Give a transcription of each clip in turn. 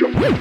Okay,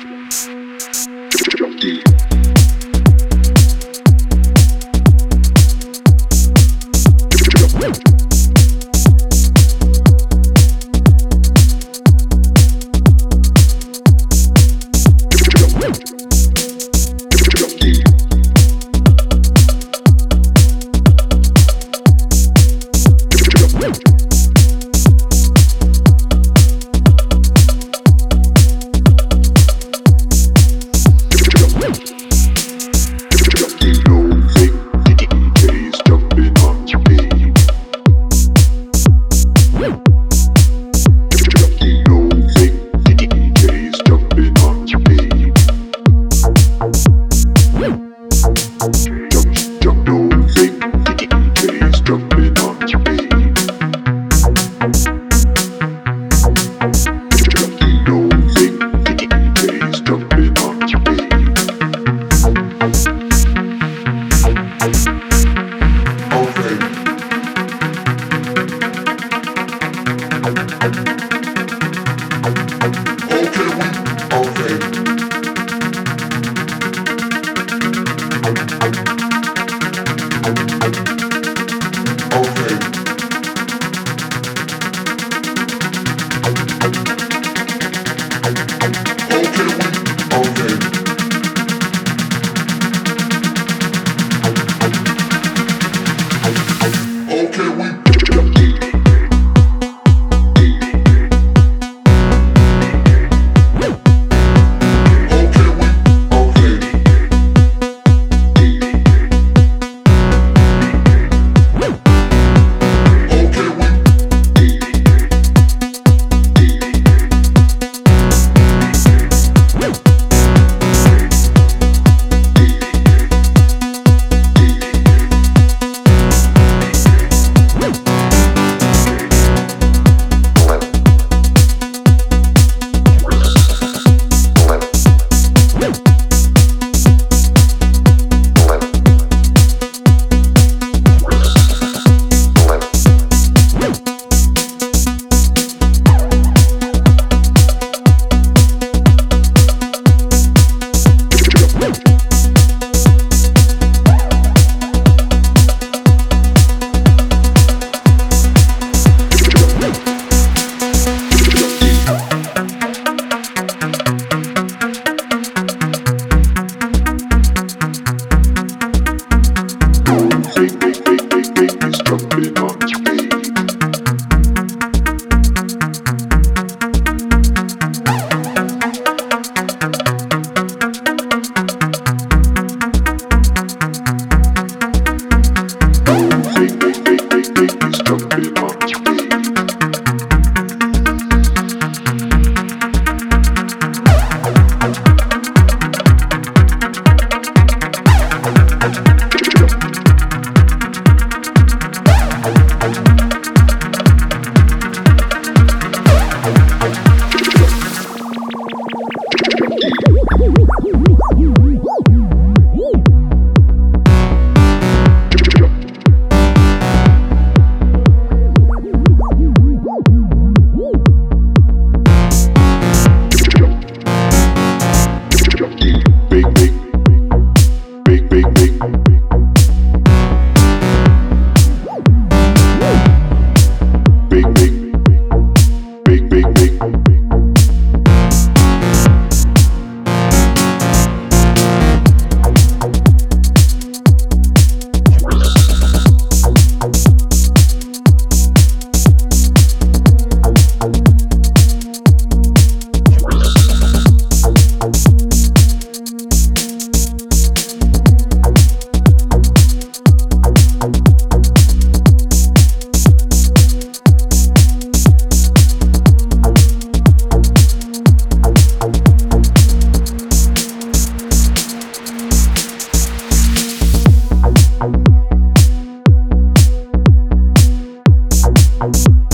Bye.